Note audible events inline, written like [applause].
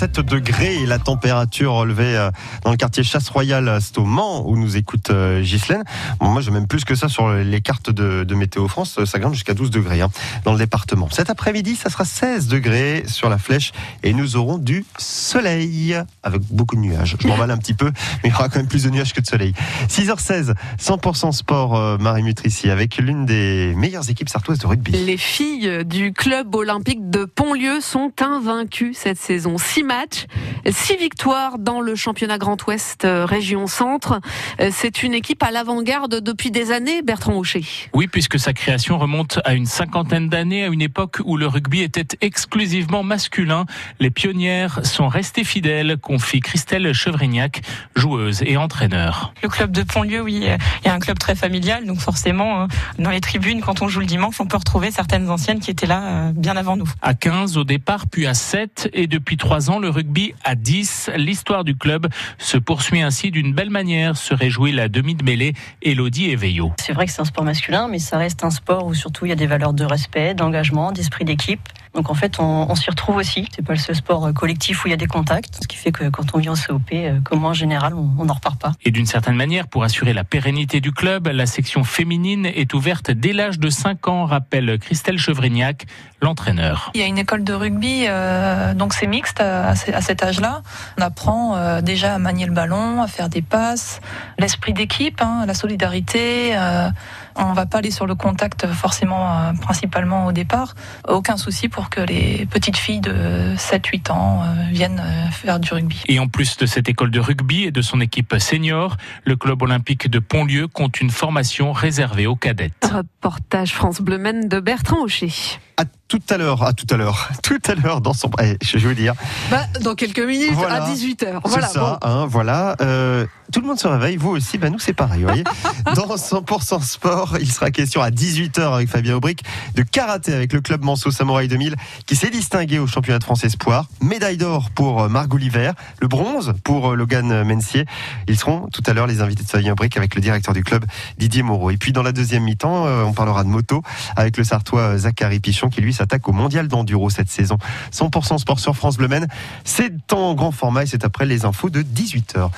7 degrés et la température relevée euh, dans le quartier Chasse Royale, c'est au Mans où nous écoute euh, Ghislaine. Moi, j'ai même plus que ça sur les cartes de, Météo France. Ça grimpe jusqu'à 12 degrés hein, dans le département. Cet après-midi, ça sera 16 degrés sur la flèche et nous aurons du soleil avec beaucoup de nuages. Je m'emballe un petit peu, mais il y aura quand même plus de nuages que de soleil. 6h16, 100% sport, euh, Marie Mutrici, avec l'une des meilleures équipes sartoises de rugby. Les filles du club olympique de Pontlieu sont invaincues cette saison. Matchs, six victoires dans le championnat Grand Ouest euh, région Centre. Euh, C'est une équipe à l'avant-garde depuis des années, Bertrand Hocher. Oui, puisque sa création remonte à une cinquantaine d'années, à une époque où le rugby était exclusivement masculin. Les pionnières sont restées fidèles, confie Christelle Chevrignac, joueuse et entraîneur. Le club de Pontlieu, oui, il y a un club très familial, donc forcément, hein, dans les tribunes, quand on joue le dimanche, on peut retrouver certaines anciennes qui étaient là euh, bien avant nous. À 15 au départ, puis à 7 et depuis 3 ans, le rugby à 10. L'histoire du club se poursuit ainsi d'une belle manière, se réjouit la demi de mêlée Elodie Eveillot. C'est vrai que c'est un sport masculin, mais ça reste un sport où surtout il y a des valeurs de respect, d'engagement, d'esprit d'équipe. Donc en fait, on, on s'y retrouve aussi. C'est pas le seul sport euh, collectif où il y a des contacts, ce qui fait que quand on vient au COP, euh, comme en général, on n'en repart pas. Et d'une certaine manière, pour assurer la pérennité du club, la section féminine est ouverte dès l'âge de 5 ans, rappelle Christelle Chevrignac, l'entraîneur. Il y a une école de rugby, euh, donc c'est mixte à, à cet âge-là. On apprend euh, déjà à manier le ballon, à faire des passes, l'esprit d'équipe, hein, la solidarité. Euh, on va pas aller sur le contact forcément, euh, principalement au départ. Aucun souci pour que les petites filles de 7-8 ans euh, viennent euh, faire du rugby. Et en plus de cette école de rugby et de son équipe senior, le club olympique de Pontlieu compte une formation réservée aux cadettes. Reportage France Bleu Maine de Bertrand Hocher. Tout à l'heure, à tout à l'heure, [laughs] tout à l'heure dans son. Eh, je vais vous dire. Bah, dans quelques minutes, Voilà. à 18h. C'est Voilà, ça, bon. hein, voilà. Euh, tout le monde se réveille, vous aussi, ben nous c'est pareil, vous voyez. [laughs] Dans 100% sport, il sera question à 18h avec Fabien Aubric de karaté avec le club Manceau Samouraï 2000 qui s'est distingué au championnat de France Espoir. Médaille d'or pour euh, Marc Gulliver, le bronze pour euh, Logan Mencier. Ils seront tout à l'heure les invités de Fabien Aubric avec le directeur du club Didier Moreau. Et puis dans la deuxième mi-temps, on parlera de moto avec le Sartois Zachary Pichon qui lui s'attaque au mondial d'enduro cette saison. 100% sport sur France Bleu. C'est en grand format et c'est après les infos de 18h.